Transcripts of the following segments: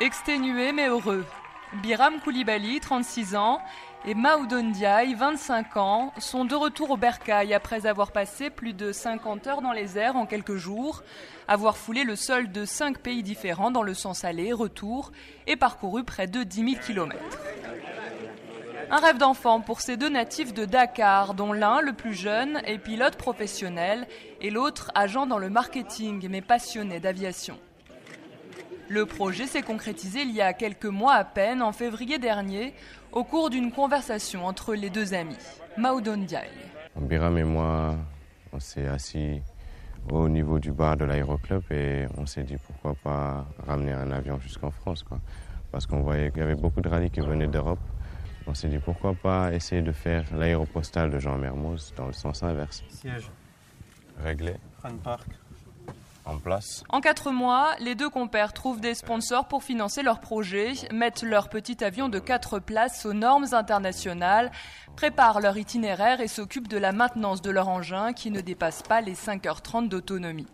Exténué mais heureux, Biram Koulibaly, 36 ans, et Maoudon Ndiaye, 25 ans, sont de retour au Bercail après avoir passé plus de 50 heures dans les airs en quelques jours, avoir foulé le sol de 5 pays différents dans le sens aller-retour et parcouru près de 10 000 kilomètres. Un rêve d'enfant pour ces deux natifs de Dakar, dont l'un, le plus jeune, est pilote professionnel et l'autre agent dans le marketing mais passionné d'aviation. Le projet s'est concrétisé il y a quelques mois à peine, en février dernier, au cours d'une conversation entre les deux amis. Maoudon Ndiaye. Biram et moi, on s'est assis au niveau du bar de l'aéroclub et on s'est dit pourquoi pas ramener un avion jusqu'en France. Quoi. Parce qu'on voyait qu'il y avait beaucoup de rallyes qui venaient d'Europe. On s'est dit pourquoi pas essayer de faire l'aéropostale de Jean Mermoz dans le sens inverse. Siège. Réglé. Park. En place. En quatre mois, les deux compères trouvent des sponsors pour financer leur projet, mettent leur petit avion de quatre places aux normes internationales, préparent leur itinéraire et s'occupent de la maintenance de leur engin qui ne dépasse pas les 5h30 d'autonomie.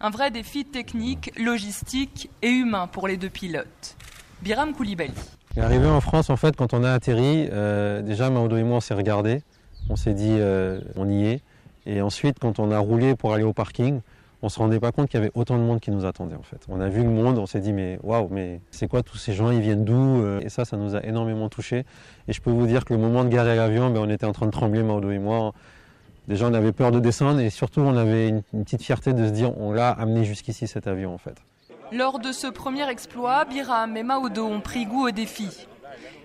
Un vrai défi technique, logistique et humain pour les deux pilotes. Biram Koulibaly. Arrivé en France, en fait, quand on a atterri, euh, déjà Maodo et moi, on s'est regardé. On s'est dit, euh, on y est. Et ensuite, quand on a roulé pour aller au parking, on se rendait pas compte qu'il y avait autant de monde qui nous attendait en fait. On a vu le monde, on s'est dit mais waouh, mais c'est quoi tous ces gens, ils viennent d'où euh, Et ça, ça nous a énormément touché. Et je peux vous dire que le moment de garer l'avion, ben, on était en train de trembler, Maudo et moi. Déjà, on avait peur de descendre et surtout, on avait une, une petite fierté de se dire on l'a amené jusqu'ici cet avion en fait. Lors de ce premier exploit, Biram et Maodo ont pris goût au défi.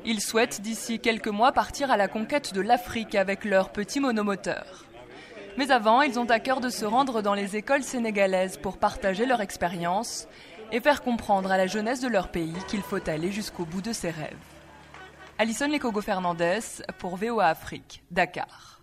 Ils souhaitent d'ici quelques mois partir à la conquête de l'Afrique avec leur petit monomoteur. Mais avant, ils ont à cœur de se rendre dans les écoles sénégalaises pour partager leur expérience et faire comprendre à la jeunesse de leur pays qu'il faut aller jusqu'au bout de ses rêves. Alison Lekogo Fernandez pour VOA Afrique, Dakar.